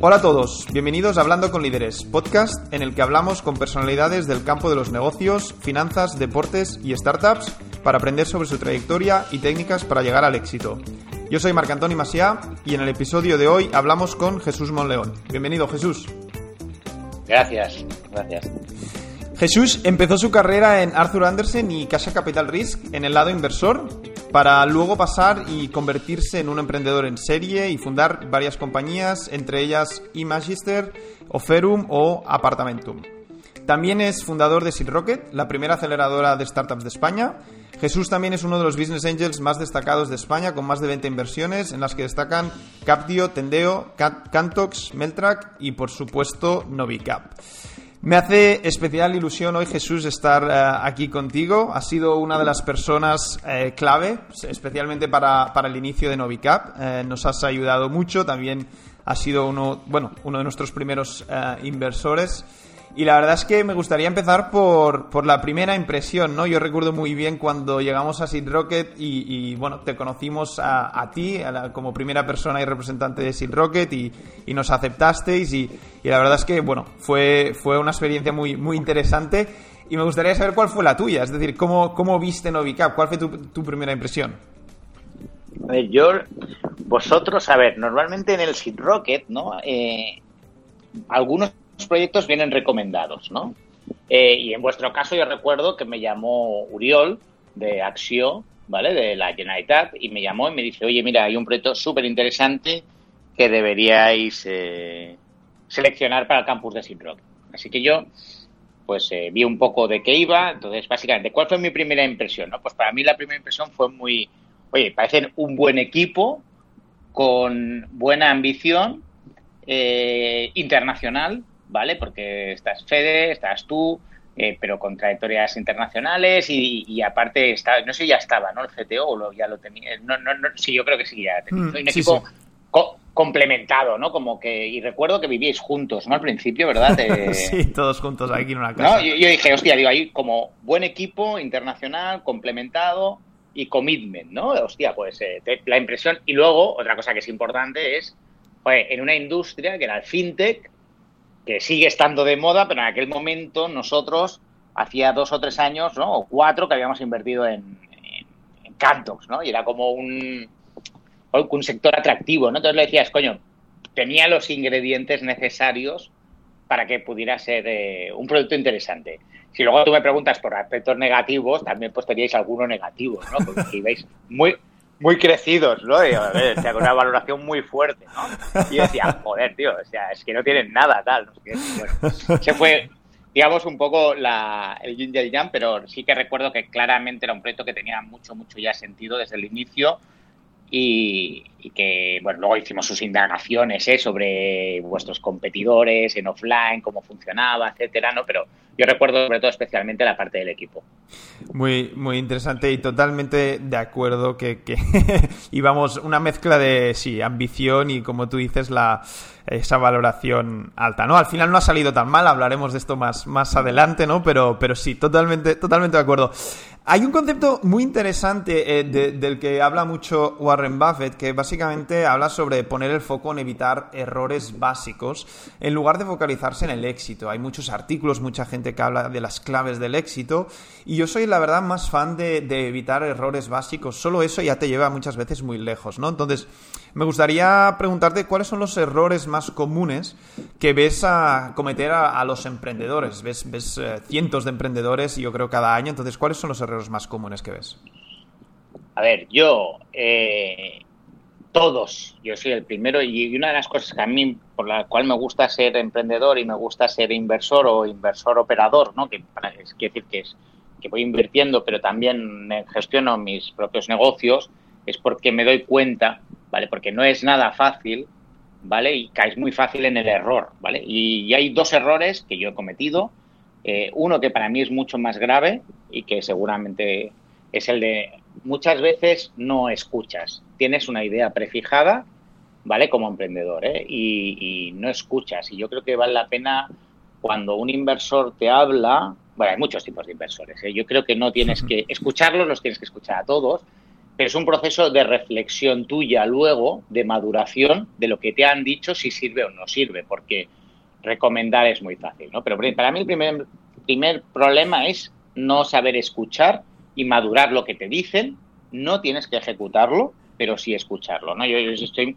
Hola a todos, bienvenidos a Hablando con Líderes, podcast en el que hablamos con personalidades del campo de los negocios, finanzas, deportes y startups para aprender sobre su trayectoria y técnicas para llegar al éxito. Yo soy Marc Antoni Maciá y en el episodio de hoy hablamos con Jesús Monleón. Bienvenido, Jesús. Gracias, gracias. Jesús empezó su carrera en Arthur Andersen y Casa Capital Risk en el lado inversor para luego pasar y convertirse en un emprendedor en serie y fundar varias compañías, entre ellas Imagister, Oferum o Apartamentum. También es fundador de Seed Rocket, la primera aceleradora de startups de España. Jesús también es uno de los business angels más destacados de España, con más de 20 inversiones, en las que destacan Capdio, Tendeo, Cantox, Meltrack y, por supuesto, Novicap. Me hace especial ilusión hoy, Jesús, estar eh, aquí contigo. Has sido una de las personas eh, clave, especialmente para, el inicio de Novicap. Eh, nos has ayudado mucho. También has sido uno, bueno, uno de nuestros primeros inversores. Y la verdad es que me gustaría empezar por, por, la primera impresión, ¿no? Yo recuerdo muy bien cuando llegamos a Seed Rocket y, bueno, te conocimos a, ti como primera persona y representante de Seed Rocket y, y nos aceptasteis y, y, la verdad es que, bueno, fue, fue una experiencia muy, muy interesante y me gustaría saber cuál fue la tuya, es decir, cómo, cómo viste Novicap, cuál fue tu, tu primera impresión. A ver, yo, vosotros, a ver, normalmente en el Seed Rocket, ¿no? Eh, algunos proyectos vienen recomendados, ¿no? Eh, y en vuestro caso yo recuerdo que me llamó Uriol de Axio, ¿vale? De la Generalitat, y me llamó y me dice, oye, mira, hay un proyecto súper interesante que deberíais eh, seleccionar para el campus de Sinrock. Así que yo, pues eh, vi un poco de qué iba, entonces básicamente, ¿cuál fue mi primera impresión? Pues para mí la primera impresión fue muy, oye, parecen un buen equipo, con buena ambición, internacional, ¿vale? Porque estás Fede, estás tú, eh, pero con trayectorias internacionales y, aparte, está, no sé si ya estaba, ¿no? El CTO o lo, ya lo tenía. No, no, no, sí, yo creo que sí, ya tenía. Mm, un equipo complementado, ¿no? Como que, y recuerdo que vivíais juntos, ¿no? Al principio, ¿verdad? sí, todos juntos aquí en una casa. ¿No? Yo, dije, hostia, digo, ahí como buen equipo internacional, complementado y commitment, ¿no? Hostia, pues eh, la impresión. Y luego, otra cosa que es importante es, en una industria que era el fintech, que sigue estando de moda, pero en aquel momento nosotros, hacía dos o tres años, ¿no? O cuatro que habíamos invertido en, en, Cantox, ¿no? Y era como un, un sector atractivo, ¿no? Entonces le decías, coño, tenía los ingredientes necesarios para que pudiera ser eh, un producto interesante. Si luego tú me preguntas por aspectos negativos, también pues teníais algunos negativos, ¿no? Porque ibais muy, muy crecidos, ¿no? O sea, con una valoración muy fuerte, ¿no? Y yo decía, joder, tío, o sea, es que no tienen nada, tal. No Bueno, se fue, digamos, un poco la, el yin y yang, pero sí que recuerdo que claramente era un proyecto que tenía mucho, mucho ya sentido desde el inicio y, que, bueno, luego hicimos sus indagaciones ¿eh? sobre vuestros competidores en offline, cómo funcionaba, etcétera, ¿no? Pero yo recuerdo sobre todo especialmente la parte del equipo. Muy, muy interesante y totalmente de acuerdo que, que íbamos una mezcla de, sí, ambición y como tú dices, la esa valoración alta, ¿no? Al final no ha salido tan mal, hablaremos de esto más, más adelante, ¿no? Pero, pero sí, totalmente, totalmente de acuerdo. Hay un concepto muy interesante eh, del que habla mucho Warren Buffett, que básicamente habla sobre poner el foco en evitar errores básicos en lugar de focalizarse en el éxito. Hay muchos artículos, mucha gente que habla de las claves del éxito, y yo soy la verdad más fan de, evitar errores básicos. Solo eso ya te lleva muchas veces muy lejos, ¿no? Entonces, me gustaría preguntarte cuáles son los errores más comunes que ves a cometer a, los emprendedores. Ves, ves eh, cientos de emprendedores, yo creo, cada año. Entonces, ¿cuáles son los errores más comunes que ves? A ver, yo, eh, todos, yo soy el primero y una de las cosas que a mí, por la cual me gusta ser emprendedor y me gusta ser inversor o inversor operador, ¿no? que es, quiere decir que, es, que voy invirtiendo, pero también gestiono mis propios negocios, es porque me doy cuenta ¿vale? Porque no es nada fácil, ¿vale? Y caes muy fácil en el error, ¿vale? Y, hay dos errores que yo he cometido. Eh, uno que para mí es mucho más grave y que seguramente es el de muchas veces no escuchas. Tienes una idea prefijada ¿vale? Como emprendedor, ¿eh? y, no escuchas. Y yo creo que vale la pena cuando un inversor te habla, bueno, hay muchos tipos de inversores, ¿eh? yo creo que no tienes que escucharlos, los tienes que escuchar a todos, pero es un proceso de reflexión tuya luego, de maduración de lo que te han dicho, si sirve o no sirve, porque recomendar es muy fácil, ¿no? Pero para mí el primer, primer problema es no saber escuchar y madurar lo que te dicen, no tienes que ejecutarlo, pero sí escucharlo, ¿no? Yo, yo estoy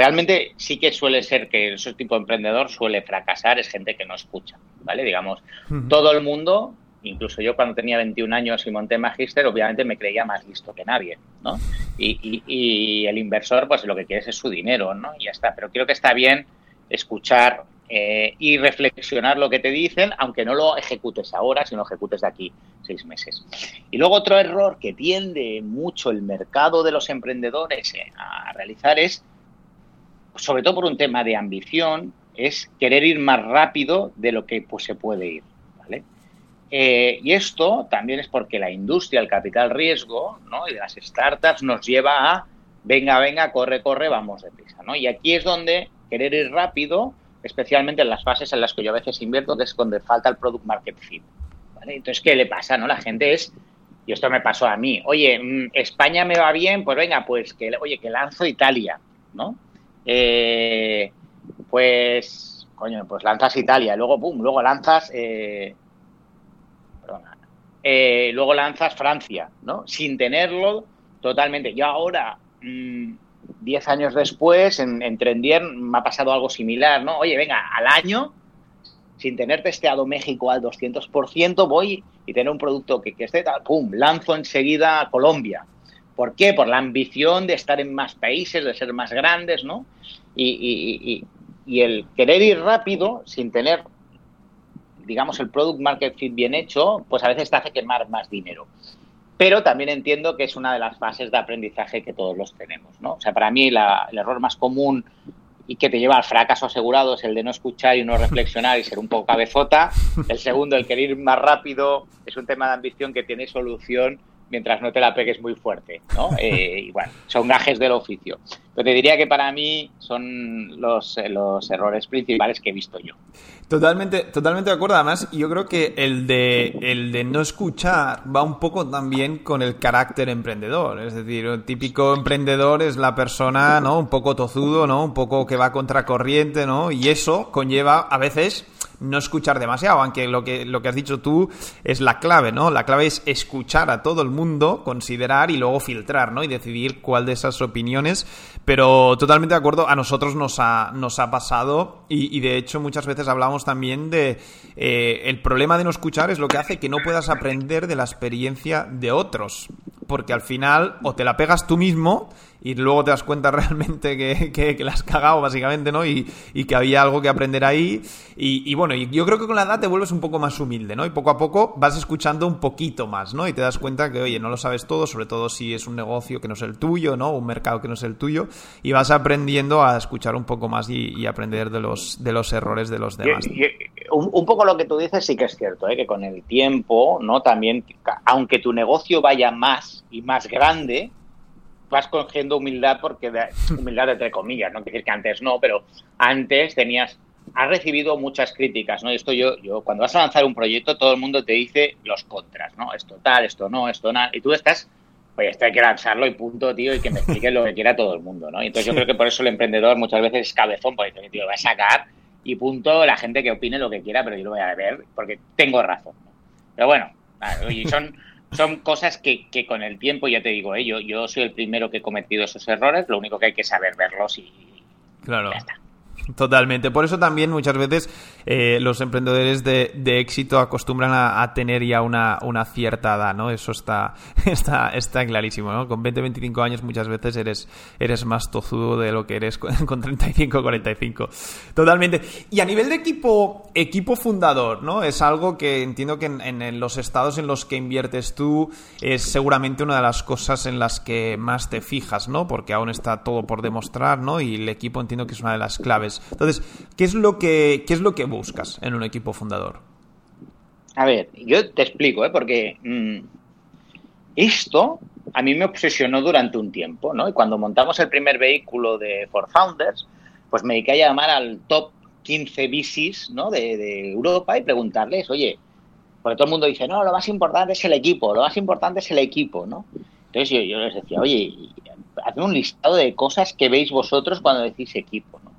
realmente sí que suele ser que ese tipo de emprendedor suele fracasar, es gente que no escucha, ¿vale? Digamos, todo el mundo, incluso yo cuando tenía 21 años y monté Magister, obviamente me creía más listo que nadie, ¿no? Y, y, el inversor, pues lo que quiere es su dinero, ¿no? Y ya está, pero creo que está bien escuchar eh, y reflexionar lo que te dicen, aunque no lo ejecutes ahora, sino ejecutes de aquí seis meses. Y luego otro error que tiende mucho el mercado de los emprendedores eh, a realizar es sobre todo por un tema de ambición, es querer ir más rápido de lo que pues, se puede ir. ¿vale? Eh, y esto también es porque la industria, el capital riesgo ¿no? y de las startups nos lleva a venga, venga, corre, corre, vamos deprisa. ¿no? Y aquí es donde querer ir rápido, especialmente en las fases en las que yo a veces invierto, que es donde falta el product market fit. Entonces, ¿qué le pasa? no La gente es y esto me pasó a mí. Oye, mm, España me va bien, pues venga, pues que, oye, que lanzo Italia, ¿no? eh, pues, coño, pues lanzas Italia, luego, pum, luego lanzas, eh, perdona, eh, luego lanzas Francia, ¿no? Sin tenerlo totalmente. Yo ahora, 10 mm, años después, en, en Trendier me ha pasado algo similar, ¿no? Oye, venga, al año, sin tener testeado México al 200%, voy y tener un producto que, que esté tal, pum, lanzo enseguida a Colombia. ¿Por qué? Por la ambición de estar en más países, de ser más grandes, ¿no? Y, el querer ir rápido sin tener, digamos, el product market fit bien hecho, pues a veces te hace quemar más dinero. Pero también entiendo que es una de las fases de aprendizaje que todos los tenemos, ¿no? O sea, para mí el error más común y que te lleva al fracaso asegurado es el de no escuchar y no reflexionar y ser un poco cabezota. El segundo, el querer ir más rápido, es un tema de ambición que tiene solución mientras no te la pegues muy fuerte, ¿no? Eh, y bueno, son gajes del oficio. Pero te diría que para mí son los, los errores principales que he visto yo. Totalmente, totalmente de acuerdo. Además, yo creo que el de, el de no escuchar va un poco también con el carácter emprendedor. Es decir, el típico emprendedor es la persona, ¿no? Un poco tozudo, ¿no? Un poco que va contracorriente, ¿no? Y eso conlleva a veces no escuchar demasiado, aunque lo que, lo que has dicho tú es la clave, ¿no? La clave es escuchar a todo el mundo, considerar y luego filtrar, ¿no? Y decidir cuál de esas opiniones. Pero totalmente de acuerdo, a nosotros nos ha, nos ha pasado y, de hecho muchas veces hablamos también de eh, el problema de no escuchar es lo que hace que no puedas aprender de la experiencia de otros. Porque al final o te la pegas tú mismo y luego te das cuenta realmente que, que, la has cagado, básicamente, ¿no? Y, que había algo que aprender ahí. Y, bueno, yo creo que con la edad te vuelves un poco más humilde, ¿no? Y poco a poco vas escuchando un poquito más, ¿no? Y te das cuenta que, oye, no lo sabes todo, sobre todo si es un negocio que no es el tuyo, ¿no? Un mercado que no es el tuyo. Y vas aprendiendo a escuchar un poco más y, aprender de los, de los errores de los demás. un, poco lo que tú dices sí que es cierto, ¿eh? Que con el tiempo, ¿no? También, aunque tu negocio vaya más y más grande, vas cogiendo humildad porque humildad entre comillas, no quiere decir que antes no, pero antes tenías has recibido muchas críticas, ¿no? esto yo, yo, cuando vas a lanzar un proyecto, todo el mundo te dice los contras, ¿no? Esto tal, esto no, esto nada, y tú estás, pues esto hay que lanzarlo y punto, tío, y que me expliques lo que quiera todo el mundo, ¿no? Y entonces yo creo que por eso el emprendedor muchas veces es cabezón, porque dice, tío, lo va a sacar y punto, la gente que opine lo que quiera, pero yo lo voy a ver porque tengo razón, Pero bueno, y son son cosas que, que, con el tiempo, ya te digo, ¿eh? yo, yo soy el primero que he cometido esos errores, lo único que hay que saber verlos y, claro. ya está. Totalmente. Por eso también muchas veces eh, los emprendedores de, éxito acostumbran a, tener ya una, cierta edad, ¿no? Eso está, está, está clarísimo, ¿no? Con 20, 25 años muchas veces eres, eres más tozudo de lo que eres con, 35, 45. Totalmente. Y a nivel de equipo, equipo fundador, ¿no? Es algo que entiendo que en, en los estados en los que inviertes tú es seguramente una de las cosas en las que más te fijas, ¿no? Porque aún está todo por demostrar, ¿no? Y el equipo entiendo que es una de las claves. Entonces, ¿qué es lo que, qué es lo que buscas en un equipo fundador? A ver, yo te explico, ¿eh? porque mm, esto a mí me obsesionó durante un tiempo, ¿no? Y cuando montamos el primer vehículo de For Founders, pues me dediqué a llamar al top 15 bicis, ¿no? De, Europa y preguntarles, oye, porque todo el mundo dice, no, lo más importante es el equipo, lo más importante es el equipo, ¿no? Entonces yo, les decía, oye, haced un listado de cosas que veis vosotros cuando decís equipo, ¿no?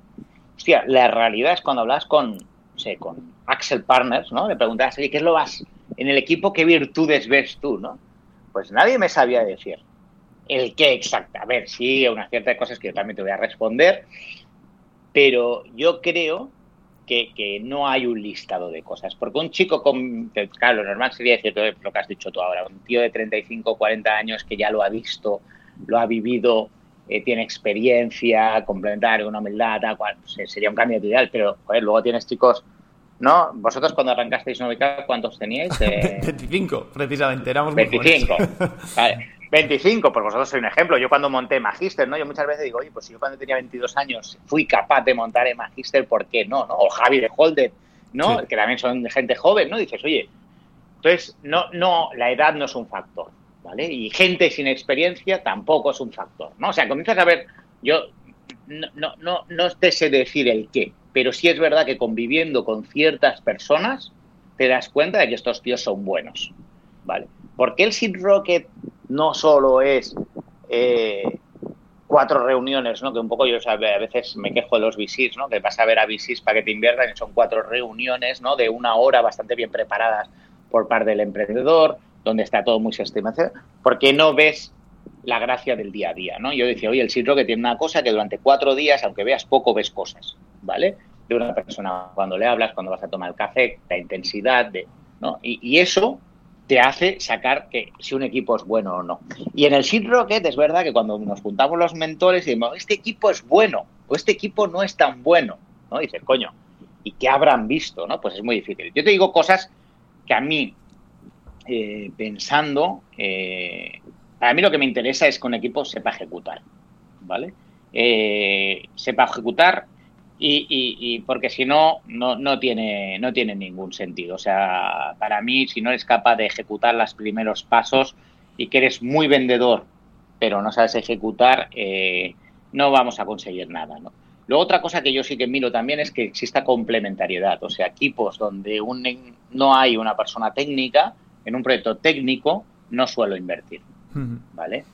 Hostia, la realidad es cuando hablas con, sé, con Axel Partners, ¿no? Le preguntas, oye, ¿qué es lo más, en el equipo, qué virtudes ves tú, ¿no? Pues nadie me sabía decir el qué exacto. A ver, sí, una cierta cosas que yo también te voy a responder, pero yo creo que, no hay un listado de cosas. Porque un chico con, claro, lo normal sería decir lo que has dicho tú ahora, un tío de 35, 40 años que ya lo ha visto, lo ha vivido, eh, tiene experiencia, complementario, una humildad, tal cual, pues, sería un cambio ideal, pero luego tienes chicos ¿no? Vosotros cuando arrancasteis Novica, ¿cuántos teníais? 25, eh, precisamente, éramos 25. vale. 25, pues vosotros sois un ejemplo. Yo cuando monté Magister, ¿no? Yo muchas veces digo, oye, pues si yo cuando tenía 22 años fui capaz de montar el Magister, ¿por qué no? ¿no? O Javi de Holder, ¿no? Que también son gente joven, ¿no? dices, oye, entonces, no, no, la edad no es un factor, ¿vale? Y gente sin experiencia tampoco es un factor, ¿no? O sea, comienzas a ver, yo no, no, no, no te sé decir el qué, pero sí es verdad que conviviendo con ciertas personas te das cuenta de que estos tíos son buenos, ¿vale? ¿Por qué el Seed Rocket no solo es eh, cuatro reuniones, ¿no? Que un poco yo a veces me quejo de los VCs, ¿no? Que vas a ver a VCs para que te inviertan y son cuatro reuniones, ¿no? De una hora bastante bien preparadas por parte del emprendedor, donde está todo muy sistemizado. ¿Por qué no ves la gracia del día a día, ¿no? Yo decía, oye, el sitio que tiene una cosa que durante cuatro días, aunque veas poco, ves cosas, ¿vale? De una persona cuando le hablas, cuando vas a tomar el café, la intensidad, de, ¿no? y eso te hace sacar que si un equipo es bueno o no. Y en el Seed Rocket es verdad que cuando nos juntamos los mentores y decimos, este equipo es bueno o este equipo no es tan bueno, ¿no? dices, coño, ¿y qué habrán visto? ¿no? Pues es muy difícil. Yo te digo cosas que a mí, eh, pensando, eh, a mí lo que me interesa es que un equipo sepa ejecutar, ¿vale? Eh, sepa ejecutar y, porque si no, no, no, tiene, no tiene ningún sentido. O sea, para mí, si no eres capaz de ejecutar los primeros pasos y que eres muy vendedor, pero no sabes ejecutar, eh, no vamos a conseguir nada. ¿no? Luego, otra cosa que yo sí que miro también es que exista complementariedad. O sea, equipos donde un, no hay una persona técnica, en un proyecto técnico, no suelo invertir. ¿Vale?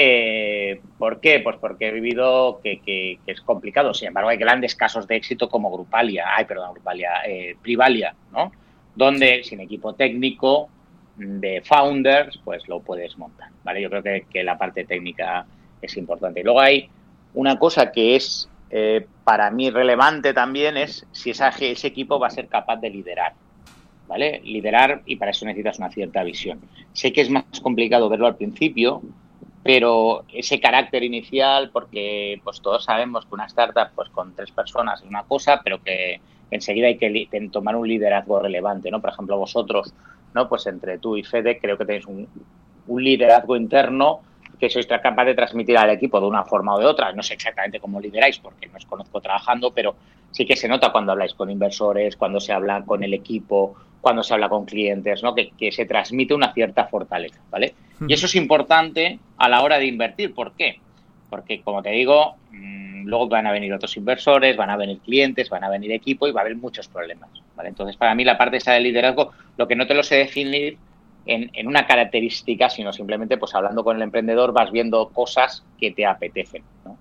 Eh, ¿Por qué? Pues porque he vivido que, es complicado. Sin embargo, hay grandes casos de éxito como Grupalia, ay, perdón, Grupalia, eh, Privalia, ¿no? Donde sin equipo técnico de founders, pues lo puedes montar, ¿vale? Yo creo que, la parte técnica es importante. Y luego hay una cosa que es eh, para mí relevante también es si ese equipo va a ser capaz de liderar, ¿vale? Liderar y para eso necesitas una cierta visión. Sé que es más complicado verlo al principio, pero ese carácter inicial, porque pues todos sabemos que una startup pues con tres personas es una cosa, pero que enseguida hay que tomar un liderazgo relevante, ¿no? Por ejemplo, vosotros, ¿no? Pues entre tú y Fede creo que tenéis un, liderazgo interno que sois capaz de transmitir al equipo de una forma o de otra. No sé exactamente cómo lideráis, porque no os conozco trabajando, pero sí que se nota cuando habláis con inversores, cuando se habla con el equipo, cuando se habla con clientes, ¿no? Que, que se transmite una cierta fortaleza, ¿vale? Y eso es importante a la hora de invertir. ¿Por qué? Porque, como te digo, mm, luego van a venir otros inversores, van a venir clientes, van a venir equipo y va a haber muchos problemas. ¿vale? Entonces, para mí, la parte esa de liderazgo, lo que no te lo sé definir en, en, una característica, sino simplemente, pues hablando con el emprendedor, vas viendo cosas que te apetecen. ¿no?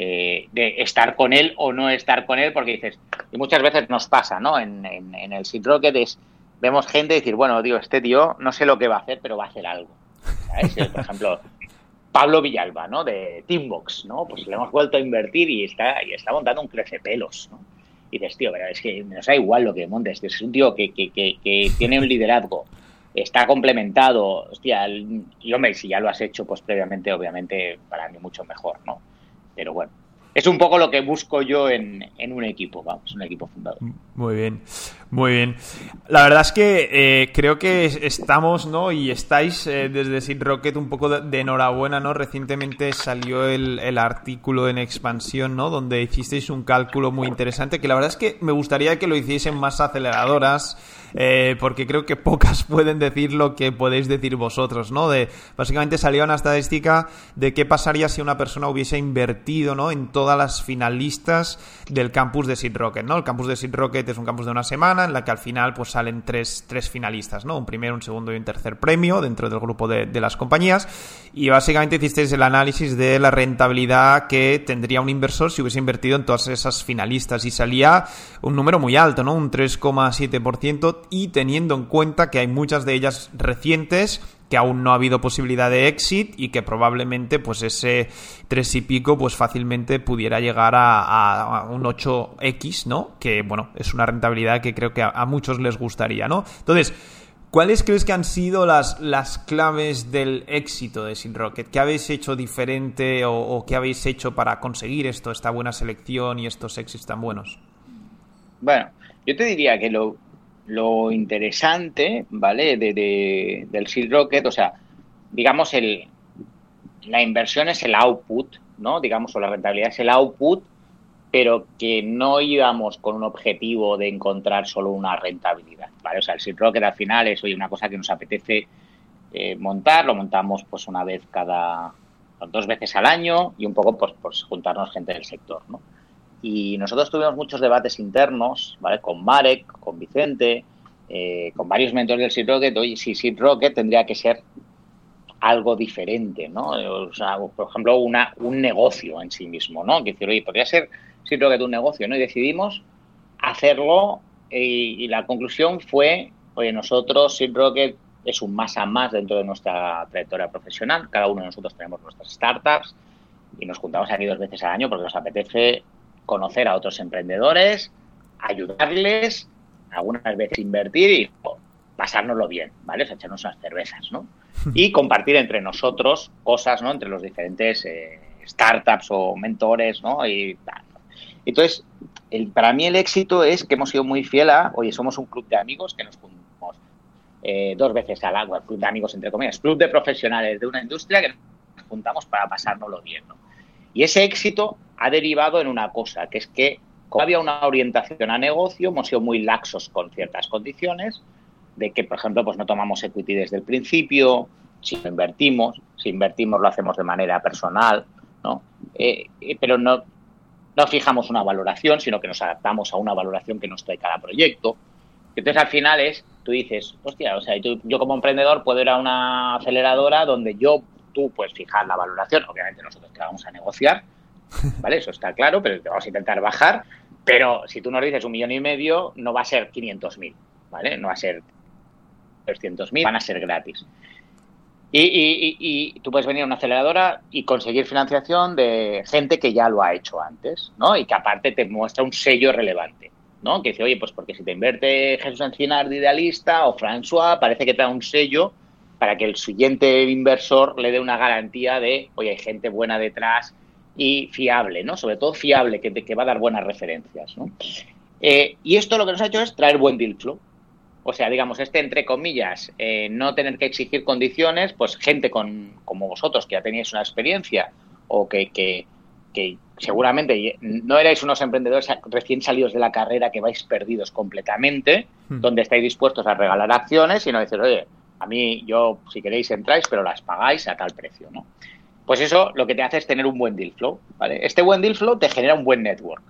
Eh, de estar con él o no estar con él, porque dices, y muchas veces nos pasa, ¿no? En, en, el Seed Rocket es, vemos gente decir, bueno, digo, este tío no sé lo que va a hacer, pero va a hacer algo. Por ejemplo, Pablo Villalba, ¿no? De Teambox, ¿no? Pues le hemos vuelto a invertir y está, y está montando un crecepelos, ¿no? Y dices, tío, pero es que nos da igual lo que montes, es un tío que, que, que, tiene un liderazgo, está complementado, hostia, y hombre, si ya lo has hecho, pues previamente, obviamente, para mí mucho mejor, ¿no? Pero bueno, es un poco lo que busco yo en, un equipo, vamos, un equipo fundador. Muy bien, muy bien. La verdad es que eh, creo que estamos, ¿no? Y estáis eh, desde Seed Rocket un poco de, enhorabuena, ¿no? Recientemente salió el, el, artículo en expansión, ¿no? Donde hicisteis un cálculo muy interesante, que la verdad es que me gustaría que lo hiciesen más aceleradoras eh, porque creo que pocas pueden decir lo que podéis decir vosotros, ¿no? De, básicamente salió una estadística de qué pasaría si una persona hubiese invertido, ¿no? En todas las finalistas del campus de Seed Rocket, ¿no? El campus de Seed Rocket es un campus de una semana en la que al final pues salen tres, tres finalistas, ¿no? Un primero, un segundo y un tercer premio dentro del grupo de, las compañías y básicamente hicisteis el análisis de la rentabilidad que tendría un inversor si hubiese invertido en todas esas finalistas y salía un número muy alto, ¿no? Un 3,7% y teniendo en cuenta que hay muchas de ellas recientes que aún no ha habido posibilidad de exit y que probablemente pues ese 3 y pico pues fácilmente pudiera llegar a, un 8x, ¿no? Que bueno, es una rentabilidad que creo que a, muchos les gustaría, ¿no? Entonces, ¿cuáles crees que han sido las, las claves del éxito de Sin Rocket? ¿Qué habéis hecho diferente o, o qué habéis hecho para conseguir esto, esta buena selección y estos exits tan buenos? Bueno, yo te diría que lo, lo interesante, ¿vale? De, del Seed Rocket, o sea, digamos, el, la inversión es el output, ¿no? Digamos, o la rentabilidad es el output, pero que no íbamos con un objetivo de encontrar solo una rentabilidad, ¿vale? O sea, el Seed Rocket al final es hoy una cosa que nos apetece eh, montar, lo montamos pues una vez cada, dos veces al año y un poco pues, pues juntarnos gente del sector, ¿no? Y nosotros tuvimos muchos debates internos, ¿vale? Con Marek, con Vicente, eh, con varios mentores del Seed Rocket. Oye, si Seed Rocket tendría que ser algo diferente, ¿no? O sea, por ejemplo, una, un negocio en sí mismo, ¿no? Que decir, oye, podría ser Seed Rocket un negocio, ¿no? Y decidimos hacerlo y, la conclusión fue, oye, nosotros Seed Rocket es un más a más dentro de nuestra trayectoria profesional. Cada uno de nosotros tenemos nuestras startups y nos juntamos aquí dos veces al año porque nos apetece conocer a otros emprendedores, ayudarles, algunas veces invertir y pasárnoslo bien, ¿vale? O echarnos unas cervezas, ¿no? Y compartir entre nosotros cosas, ¿no? Entre los diferentes eh, startups o mentores, ¿no? Y Entonces, el, para mí el éxito es que hemos sido muy fiel a, oye, somos un club de amigos que nos juntamos eh, dos veces al agua, club de amigos entre comillas, club de profesionales de una industria que nos juntamos para pasárnoslo bien, ¿no? Y ese éxito ha derivado en una cosa, que es que como había una orientación a negocio, hemos sido muy laxos con ciertas condiciones, de que, por ejemplo, pues no tomamos equity desde el principio, si invertimos, si invertimos lo hacemos de manera personal, ¿no? Eh, eh, pero no, no fijamos una valoración, sino que nos adaptamos a una valoración que nos trae cada proyecto. Entonces, al final es, tú dices, hostia, o sea, yo, yo como emprendedor puedo ir a una aceleradora donde yo tú puedes fijar la valoración, obviamente nosotros te vamos a negociar, ¿vale? Eso está claro, pero vamos a intentar bajar, pero si tú nos dices un millón y medio, no va a ser 500.000, ¿vale? No va a ser 300.000, van a ser gratis. Y, y, tú puedes venir a una aceleradora y conseguir financiación de gente que ya lo ha hecho antes, ¿no? Y que aparte te muestra un sello relevante, ¿no? Que dice, oye, pues porque si te invierte Jesús Encinar de Idealista o François, parece que te da un sello para que el siguiente inversor le dé una garantía de, oye, hay gente buena detrás y fiable, ¿no? Sobre todo fiable, que, que va a dar buenas referencias, ¿no? Eh, y esto lo que nos ha hecho es traer buen deal flow. O sea, digamos, este, entre comillas, eh, no tener que exigir condiciones, pues gente con, como vosotros, que ya teníais una experiencia o que, que, que seguramente no erais unos emprendedores recién salidos de la carrera que vais perdidos completamente, hmm. donde estáis dispuestos a regalar acciones y no decir, oye, a mí, yo, si queréis, entráis, pero las pagáis a tal precio, ¿no? Pues eso lo que te hace es tener un buen deal flow, ¿vale? Este buen deal flow te genera un buen network,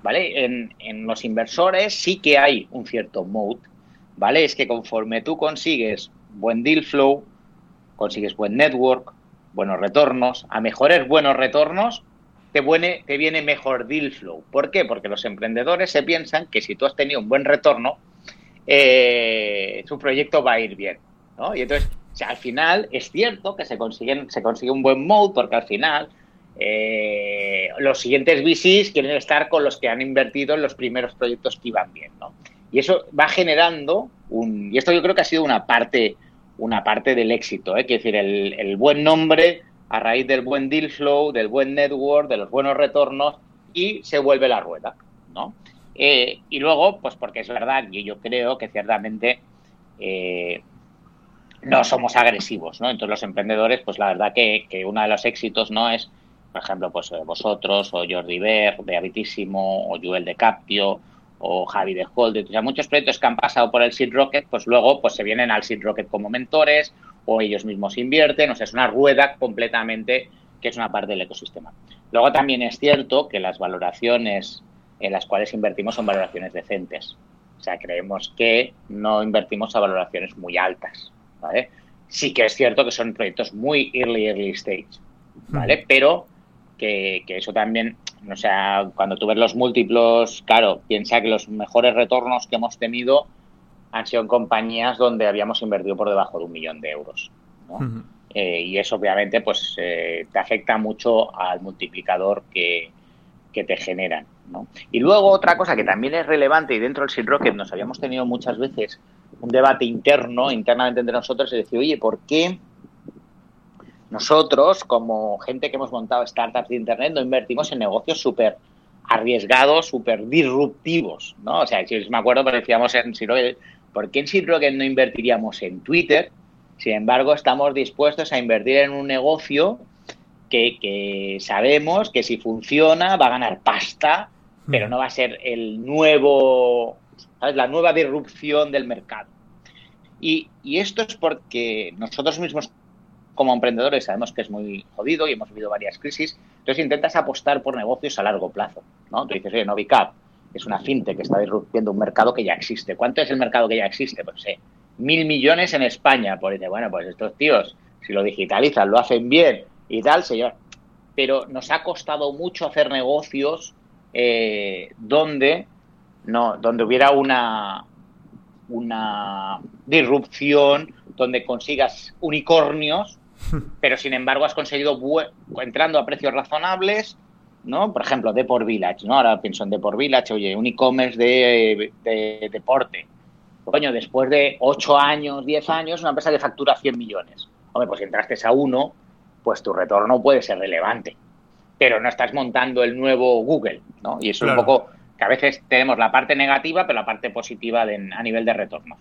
¿vale? En, en los inversores sí que hay un cierto mode, ¿vale? Es que conforme tú consigues buen deal flow, consigues buen network, buenos retornos, a mejores buenos retornos, te viene, te viene mejor deal flow. ¿Por qué? Porque los emprendedores se piensan que si tú has tenido un buen retorno, eh, tu proyecto va a ir bien. Y entonces, al final es cierto que se, consiguen, se consigue un buen mode porque al final eh, los siguientes VCs quieren estar con los que han invertido en los primeros proyectos que iban bien, ¿no? Y eso va generando un... Y esto yo creo que ha sido una parte, una parte del éxito, ¿eh? Quiero decir, el, buen nombre a raíz del buen deal flow, del buen network, de los buenos retornos y se vuelve la rueda, ¿no? Eh, y luego, pues porque es verdad que yo creo que ciertamente eh, no somos agresivos, ¿no? Entonces los emprendedores, pues la verdad que, uno de los éxitos, ¿no? Es, por ejemplo, pues eh, vosotros, o Jordi Ver, de Habitísimo, o Joel de Captio, o Javi de Hold, o sea, muchos proyectos que han pasado por el Seed Rocket, pues luego pues se vienen al Seed Rocket como mentores, o ellos mismos invierten, o sea, es una rueda completamente que es una parte del ecosistema. Luego también es cierto que las valoraciones en las cuales invertimos son valoraciones decentes. O sea, creemos que no invertimos a valoraciones muy altas, ¿vale? Sí que es cierto que son proyectos muy early, early stage, ¿vale? Pero que, eso también, o sea, cuando tú ves los múltiplos, claro, piensa que los mejores retornos que hemos tenido han sido en compañías donde habíamos invertido por debajo de un millón de euros, ¿no? Eh, y eso obviamente pues eh, te afecta mucho al multiplicador que, que te generan. ¿no? Y luego otra cosa que también es relevante y dentro del Seed Rocket nos habíamos tenido muchas veces un debate interno, internamente entre nosotros, es decir, oye, ¿por qué nosotros, como gente que hemos montado startups de Internet, no invertimos en negocios súper arriesgados, súper disruptivos? ¿no? O sea, si me acuerdo, pero decíamos en Rocket, ¿por qué en Rocket no invertiríamos en Twitter? Sin embargo, estamos dispuestos a invertir en un negocio que, sabemos que si funciona va a ganar pasta, pero mm. no va a ser el nuevo, ¿sabes? la nueva disrupción del mercado. Y, esto es porque nosotros mismos como emprendedores sabemos que es muy jodido y hemos vivido varias crisis, entonces intentas apostar por negocios a largo plazo, ¿no? Tú dices, oye, Novicap es una fintech que está disruptiendo un mercado que ya existe. ¿Cuánto es el mercado que ya existe? Pues sé, mil millones en España. Pues dice, bueno, pues estos tíos, si lo digitalizan, lo hacen bien y tal, señor. Pero nos ha costado mucho hacer negocios eh, donde, no, donde hubiera una, una disrupción, donde consigas unicornios, pero sin embargo has conseguido, entrando a precios razonables, ¿no? Por ejemplo, Deport Village, ¿no? Ahora pienso en Deport Village, oye, un e-commerce de, de, deporte. Coño, después de 8 años, 10 años, una empresa que factura 100 millones. Hombre, pues si entraste a uno, pues tu retorno puede ser relevante. Pero no estás montando el nuevo Google, ¿no? Y eso es un poco que a veces tenemos la parte negativa, pero la parte positiva a nivel de retornos.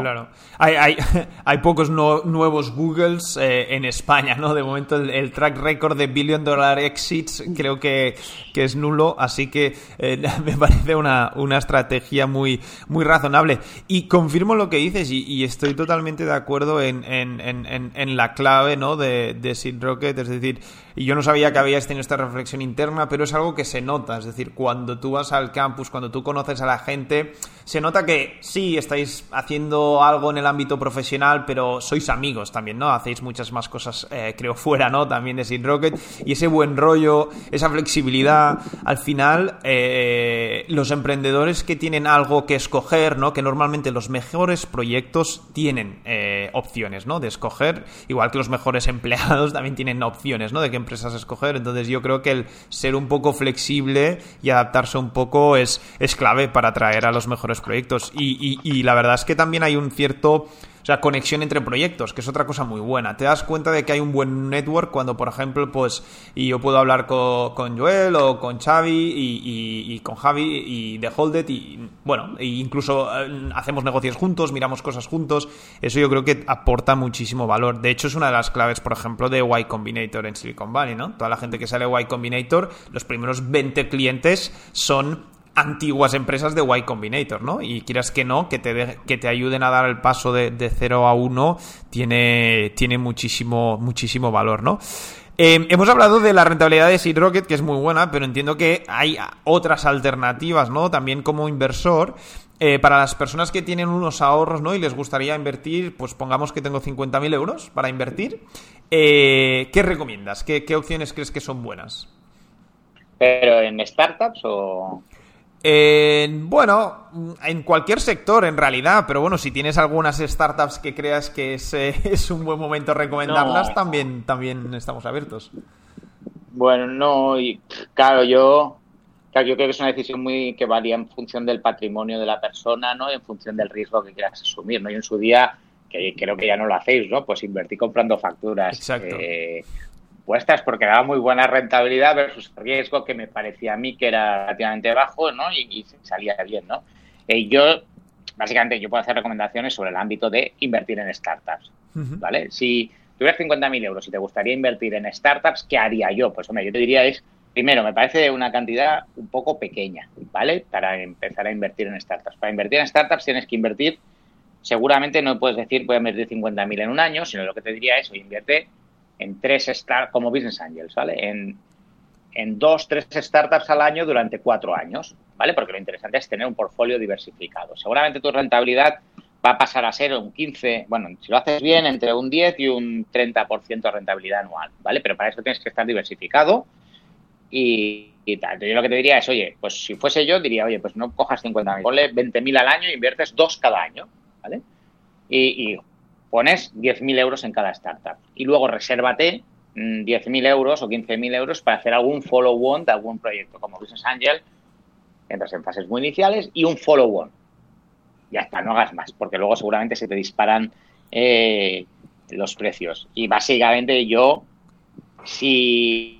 Claro. Hay, hay, hay pocos nuevos Googles eh, en España, ¿no? De momento el, track record de Billion Dollar Exits creo que, es nulo, así que eh, me parece una, una estrategia muy, muy razonable. Y confirmo lo que dices y, estoy totalmente de acuerdo en, en, en, en la clave, ¿no? De, de Seed Rocket, es decir, y yo no sabía que habíais tenido esta reflexión interna, pero es algo que se nota. Es decir, cuando tú vas al campus, cuando tú conoces a la gente, se nota que sí, estáis haciendo algo en el ámbito profesional, pero sois amigos también, ¿no? Hacéis muchas más cosas, eh, creo, fuera, ¿no? También de Sin Rocket. Y ese buen rollo, esa flexibilidad, al final, eh, los emprendedores que tienen algo que escoger, ¿no? Que normalmente los mejores proyectos tienen eh, opciones, ¿no? De escoger, igual que los mejores empleados también tienen opciones, ¿no? De que empresas escoger. Entonces yo creo que el ser un poco flexible y adaptarse un poco es, es clave para atraer a los mejores proyectos. Y, y la verdad es que también hay un cierto o sea, conexión entre proyectos, que es otra cosa muy buena. Te das cuenta de que hay un buen network cuando, por ejemplo, pues, y yo puedo hablar con, Joel o con Xavi y, con Javi y de Holdet y, bueno, e incluso eh, hacemos negocios juntos, miramos cosas juntos. Eso yo creo que aporta muchísimo valor. De hecho, es una de las claves, por ejemplo, de Y Combinator en Silicon Valley, ¿no? Toda la gente que sale de Y Combinator, los primeros 20 clientes son antiguas empresas de Y Combinator, ¿no? Y quieras que no, que te, que te ayuden a dar el paso de, de 0 a 1 tiene, tiene muchísimo, muchísimo valor, ¿no? Eh, hemos hablado de la rentabilidad de Seed Rocket, que es muy buena, pero entiendo que hay otras alternativas, ¿no? También como inversor. Eh, para las personas que tienen unos ahorros, ¿no? Y les gustaría invertir, pues pongamos que tengo 50.000 euros para invertir. Eh, ¿Qué recomiendas? ¿Qué, ¿Qué opciones crees que son buenas? ¿Pero en startups o...? Bueno, en cualquier sector en realidad, pero bueno, si tienes algunas startups que creas que es, eh, es un buen momento recomendarlas, también, también estamos abiertos. Bueno, no, y claro, yo, claro, yo creo que es una decisión muy que varía en función del patrimonio de la persona, ¿no? en función del riesgo que quieras asumir, ¿no? Y en su día, que creo que ya no lo hacéis, ¿no? Pues invertí comprando facturas. Exacto. Eh, puestas porque daba muy buena rentabilidad versus riesgo que me parecía a mí que era relativamente bajo, ¿no? Y, salía bien, ¿no? Eh, yo, básicamente, yo puedo hacer recomendaciones sobre el ámbito de invertir en startups, ¿vale? Si tuvieras 50.000 euros y te gustaría invertir en startups, ¿qué haría yo? Pues, hombre, yo te diría es, primero, me parece una cantidad un poco pequeña, ¿vale? Para empezar a invertir en startups. Para invertir en startups tienes que invertir, seguramente no puedes decir voy a invertir 50.000 en un año, sino lo que te diría es, invierte en tres startups como business angels, ¿vale? En, en dos, tres startups al año durante cuatro años, ¿vale? Porque lo interesante es tener un portfolio diversificado. Seguramente tu rentabilidad va a pasar a ser un 15, bueno, si lo haces bien, entre un 10 y un 30% de rentabilidad anual, ¿vale? Pero para eso tienes que estar diversificado y, tal. Yo lo que te diría es, oye, pues si fuese yo, diría, oye, pues no cojas 50.000, ponle 20.000 al año e inviertes dos cada año, ¿vale? Y, y pones 10.000 euros en cada startup. Y luego resérvate 10.000 mm, euros o 15.000 euros para hacer algún follow-on de algún proyecto, como Business Angel, entras en fases muy iniciales y un follow-on. Ya está, no hagas más, porque luego seguramente se te disparan eh, los precios. Y básicamente yo, si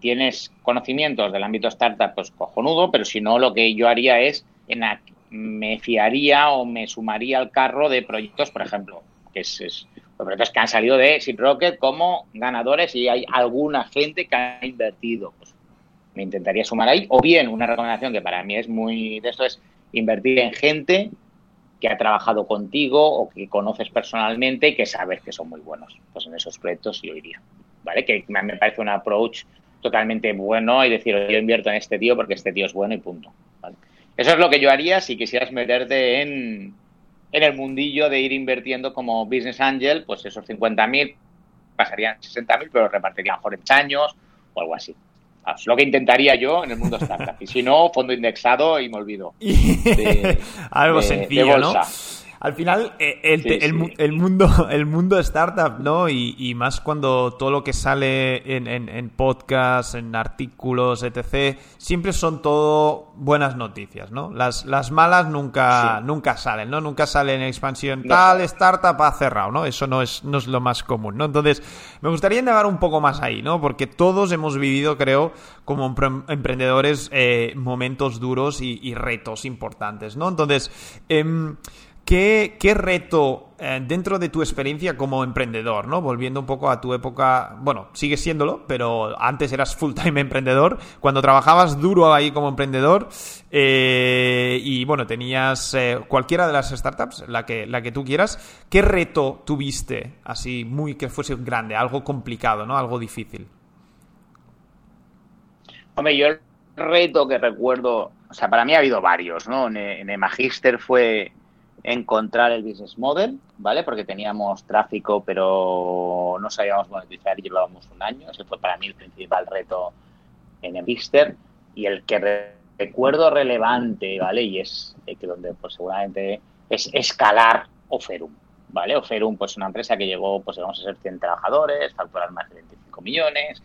tienes conocimientos del ámbito startup, pues cojonudo, pero si no, lo que yo haría es, me fiaría o me sumaría al carro de proyectos, por ejemplo, que es, es proyectos que han salido de Sid Rocket como ganadores y hay alguna gente que ha invertido. Pues me intentaría sumar ahí. O bien, una recomendación que para mí es muy de esto es invertir en gente que ha trabajado contigo o que conoces personalmente y que sabes que son muy buenos. Pues en esos proyectos yo iría. ¿Vale? Que me parece un approach totalmente bueno y decir, yo invierto en este tío porque este tío es bueno y punto. Eso es lo que yo haría si quisieras meterte en, en el mundillo de ir invirtiendo como business angel, pues esos 50.000 pasarían 60.000, pero repartirían mejor en años o algo así. Es lo que intentaría yo en el mundo startup. Y si no, fondo indexado y me olvido. algo sencillo, ¿no? Al final eh, el, mundo el mundo startup no y, más cuando todo lo que sale en, en, en podcasts en artículos etc siempre son todo buenas noticias no las, las malas nunca nunca salen no nunca salen en expansión tal startup ha cerrado no eso no es no es lo más común no entonces me gustaría indagar un poco más ahí no porque todos hemos vivido creo como emprendedores eh, momentos duros y, retos importantes no entonces em, ¿Qué, reto eh, dentro de tu experiencia como emprendedor, ¿no? Volviendo un poco a tu época, bueno, sigues siéndolo, pero antes eras full-time emprendedor, cuando trabajabas duro ahí como emprendedor eh, y, bueno, tenías eh, cualquiera de las startups, la que, la que tú quieras, ¿qué reto tuviste así muy que fuese grande, algo complicado, ¿no? Algo difícil? Hombre, yo el reto que recuerdo, o sea, para mí ha habido varios, ¿no? En, en el Magister fue encontrar el business model, ¿vale? Porque teníamos tráfico, pero no sabíamos monetizar y llevábamos un año. Ese fue para mí el principal reto en el. Y el que recuerdo relevante, ¿vale? Y es que donde pues seguramente es escalar Oferum, ¿vale? Oferum, pues una empresa que llegó, pues vamos a ser 100 trabajadores, facturar más de 25 millones,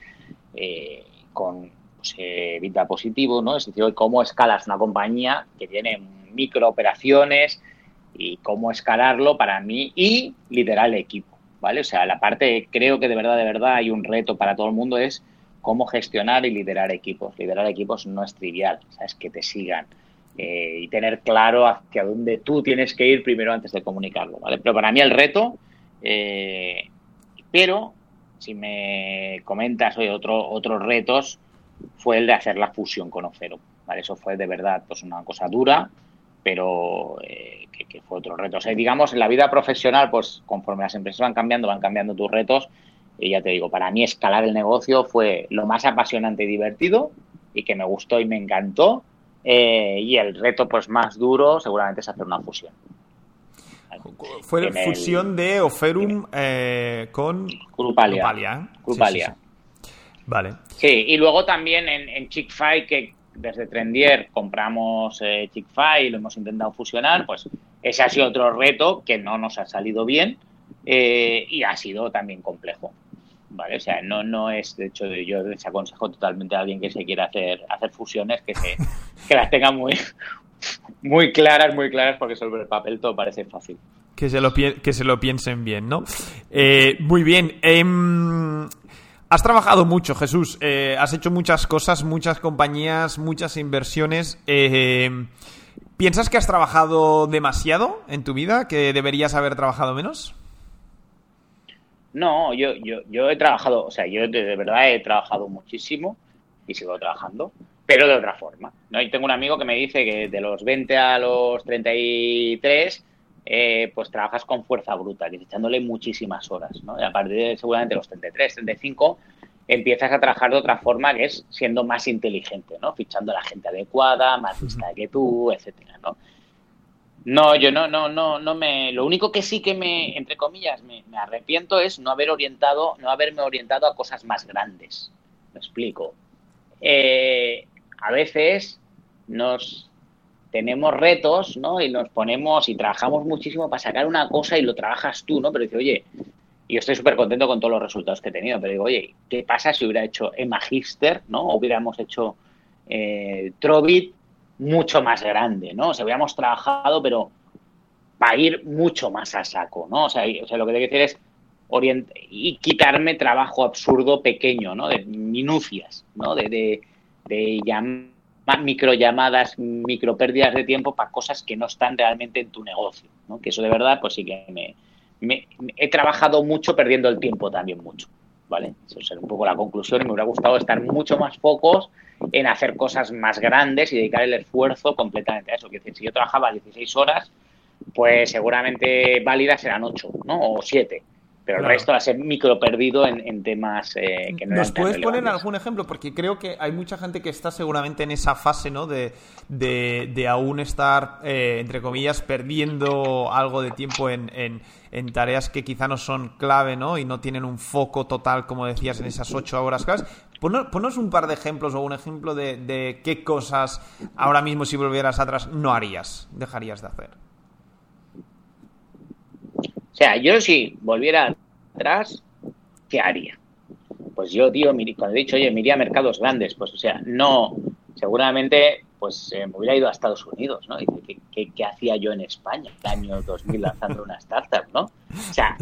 eh, con pues, eh, positivo, ¿no? Es decir, cómo escalas una compañía que tiene micro operaciones, y cómo escalarlo para mí y liderar el equipo, ¿vale? O sea, la parte, creo que de verdad, de verdad hay un reto para todo el mundo es cómo gestionar y liderar equipos. Liderar equipos no es trivial, ¿sabes? Que te sigan eh, y tener claro hacia dónde tú tienes que ir primero antes de comunicarlo, ¿vale? Pero para mí el reto, eh, pero si me comentas hoy otro, otros retos, fue el de hacer la fusión con Ofero, ¿vale? Eso fue de verdad pues una cosa dura, pero eh, que, fue otro reto. O sea, digamos, en la vida profesional, pues conforme las empresas van cambiando, van cambiando tus retos. Y ya te digo, para mí escalar el negocio fue lo más apasionante y divertido y que me gustó y me encantó. Eh, y el reto pues más duro seguramente es hacer una fusión. Fue la fusión de Oferum eh, con Grupalia. Grupalia. Vale. Sí, y luego también en, en Chick-fil que desde Trendier compramos eh, Chick-fil y lo hemos intentado fusionar, pues ese ha sido otro reto que no nos ha salido bien eh, y ha sido también complejo. ¿Vale? O sea, no, no es, de hecho, yo desaconsejo totalmente a alguien que se quiera hacer, hacer fusiones que, se, que las tenga muy, muy claras, muy claras, porque sobre el papel todo parece fácil. Que se lo, que se lo piensen bien, ¿no? Eh, muy bien. Has trabajado mucho, Jesús. Eh, has hecho muchas cosas, muchas compañías, muchas inversiones. Eh, ¿Piensas que has trabajado demasiado en tu vida? ¿Que deberías haber trabajado menos? No, yo, he trabajado, o sea, yo de, verdad he trabajado muchísimo y sigo trabajando, pero de otra forma. ¿no? Tengo un amigo que me dice que de los 20 a los 33 eh, pues trabajas con fuerza bruta, echándole muchísimas horas, ¿no? Y a partir de seguramente los 33, 35, empiezas a trabajar de otra forma que es siendo más inteligente, ¿no? Fichando a la gente adecuada, más lista que tú, etcétera, ¿no? No, yo no, no, no, no me. Lo único que sí que me, entre comillas, me, arrepiento es no haber orientado, no haberme orientado a cosas más grandes. Me explico. Eh, a veces nos tenemos retos, ¿no? Y nos ponemos y trabajamos muchísimo para sacar una cosa y lo trabajas tú, ¿no? Pero dice, oye, yo estoy súper contento con todos los resultados que he tenido, pero digo, oye, ¿qué pasa si hubiera hecho Emagister, ¿no? O hubiéramos hecho eh, Trovit mucho más grande, ¿no? O sea, hubiéramos trabajado, pero para ir mucho más a saco, ¿no? O sea, o sea lo que tengo que decir es y quitarme trabajo absurdo pequeño, ¿no? De minucias, ¿no? De, de, de microllamadas, micro pérdidas de tiempo para cosas que no están realmente en tu negocio, ¿no? Que eso de verdad, pues sí que me, he trabajado mucho perdiendo el tiempo también mucho, ¿vale? Eso es un poco la conclusión y me hubiera gustado estar mucho más focos en hacer cosas más grandes y dedicar el esfuerzo completamente a eso. Que si yo trabajaba 16 horas, pues seguramente válidas eran 8, ¿no? O 7 pero el resto va a ser micro perdido en, temas eh, que no ¿Nos puedes poner algún ejemplo? Porque creo que hay mucha gente que está seguramente en esa fase, ¿no? De, de, aún estar, eh, entre comillas, perdiendo algo de tiempo en, en, tareas que quizá no son clave, ¿no? Y no tienen un foco total, como decías, en esas ocho horas claves. Ponos, un par de ejemplos o un ejemplo de, de qué cosas ahora mismo, si volvieras atrás, no harías, dejarías de hacer. O sea, yo si volviera atrás, ¿qué haría? Pues yo, tío, cuando he dicho, oye, me iría a mercados grandes, pues o sea, no, seguramente pues eh, me hubiera ido a Estados Unidos, ¿no? Dice, ¿qué, hacía yo en España el año 2000 lanzando una startup, ¿no? O sea,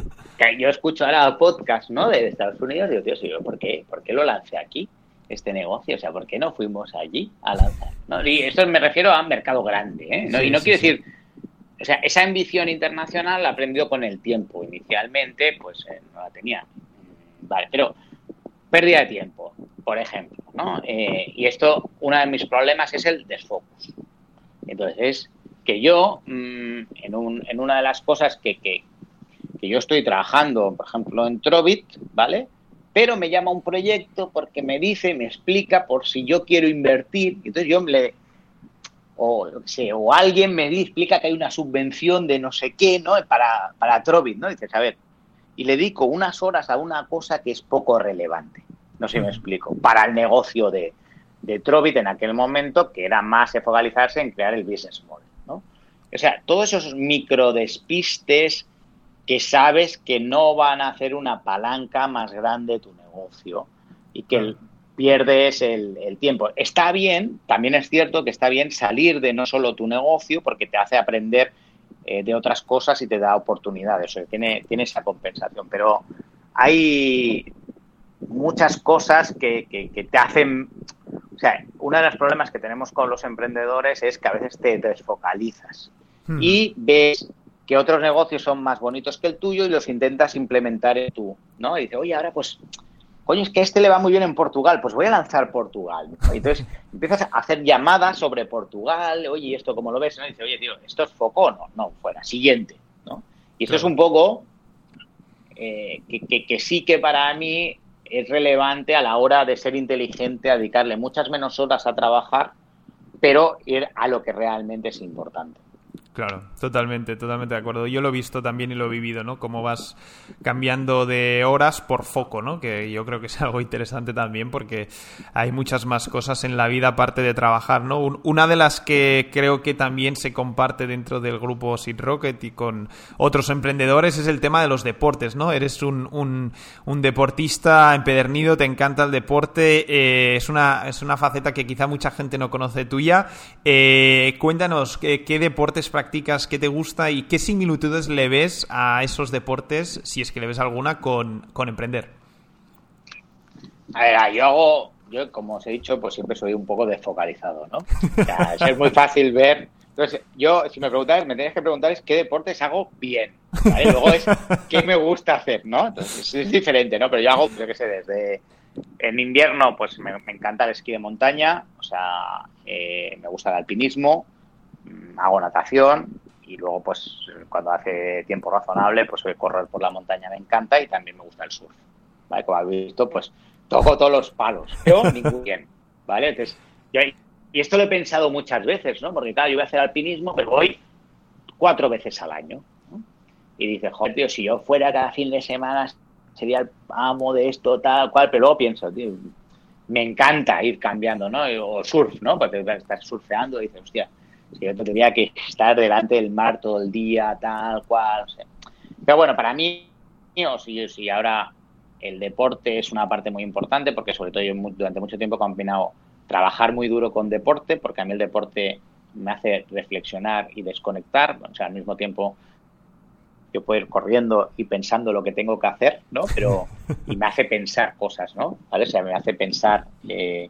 yo escucho ahora podcast, ¿no? De Estados Unidos y digo, tío, ¿por qué, ¿por qué lo lancé aquí, este negocio? O sea, ¿por qué no fuimos allí a lanzar? ¿no? Y esto me refiero a mercado grande, ¿eh? y no quiero decir o sea, esa ambición internacional la aprendió con el tiempo. Inicialmente, pues eh, no la tenía. Vale, pero pérdida de tiempo, por ejemplo, ¿no? Eh, y esto, uno de mis problemas es el desfocus. Entonces, es que yo, mm, en, un, en, una de las cosas que, que, que, yo estoy trabajando, por ejemplo, en Trovit, ¿vale? Pero me llama un proyecto porque me dice, me explica por si yo quiero invertir. Entonces yo le, o, o alguien me explica que hay una subvención de no sé qué, ¿no? Para, para Trovit, ¿no? Dices, a ver, y le dedico unas horas a una cosa que es poco relevante. No sé si me explico. Para el negocio de, de Trovit en aquel momento, que era más focalizarse en crear el business model, ¿no? O sea, todos esos micro despistes que sabes que no van a hacer una palanca más grande de tu negocio y que el, pierdes el, tiempo. Está bien, también es cierto que está bien salir de no solo tu negocio porque te hace aprender eh, de otras cosas y te da oportunidades, o sea, tiene, tiene esa compensación, pero hay muchas cosas que, que, te hacen... O sea, uno de los problemas que tenemos con los emprendedores es que a veces te desfocalizas hmm. y ves que otros negocios son más bonitos que el tuyo y los intentas implementar en tú, ¿no? Y dices, oye, ahora pues coño, es que a este le va muy bien en Portugal, pues voy a lanzar Portugal. Entonces empiezas a hacer llamadas sobre Portugal, oye, ¿esto cómo lo ves? Y dice, oye, tío, ¿esto es foco? No, no, fuera, siguiente. ¿no? Y esto es un poco eh, que, que, sí que para mí es relevante a la hora de ser inteligente, a dedicarle muchas menos horas a trabajar, pero ir a lo que realmente es importante. Claro, totalmente, totalmente de acuerdo. Yo lo he visto también y lo he vivido, ¿no? Cómo vas cambiando de horas por foco, ¿no? Que yo creo que es algo interesante también porque hay muchas más cosas en la vida aparte de trabajar, ¿no? Una de las que creo que también se comparte dentro del grupo Seed Rocket y con otros emprendedores es el tema de los deportes, ¿no? Eres un, un, deportista empedernido, te encanta el deporte, eh, es, una, es una faceta que quizá mucha gente no conoce tuya. Eh, cuéntanos, ¿qué, qué deportes practicas? Practicas, qué te gusta y qué similitudes le ves a esos deportes, si es que le ves alguna, con, emprender. A ver, yo hago, yo como os he dicho, pues siempre soy un poco desfocalizado, ¿no? Es muy fácil ver. Entonces, yo, si me preguntáis, me tenéis que preguntar es qué deportes hago bien. Luego es qué me gusta hacer, ¿no? Entonces, es diferente, ¿no? Pero yo hago, yo qué sé, desde en invierno, pues me, encanta el esquí de montaña, o sea, eh, me gusta el alpinismo, hago natación y luego, pues, cuando hace tiempo razonable, pues correr por la montaña me encanta y también me gusta el surf. ¿Vale? Como habéis visto, pues toco todos los palos, pero ningún bien, ¿vale? Entonces, y esto lo he pensado muchas veces, ¿no? Porque claro, yo voy a hacer alpinismo, pero voy cuatro veces al año. Y dices, joder, tío, si yo fuera cada fin de semana sería el amo de esto, tal cual, pero luego pienso, tío, me encanta ir cambiando, ¿no? O surf, ¿no? Porque estás surfeando y dices, hostia, si yo tendría que estar delante del mar todo el día, tal cual, Pero bueno, para mí, o si, si ahora el deporte es una parte muy importante, porque sobre todo yo durante mucho tiempo he combinado trabajar muy duro con deporte, porque a mí el deporte me hace reflexionar y desconectar, o sea, al mismo tiempo yo puedo ir corriendo y pensando lo que tengo que hacer, ¿no? Pero, y me hace pensar cosas, ¿no? ¿Vale? O sea, me hace pensar, eh,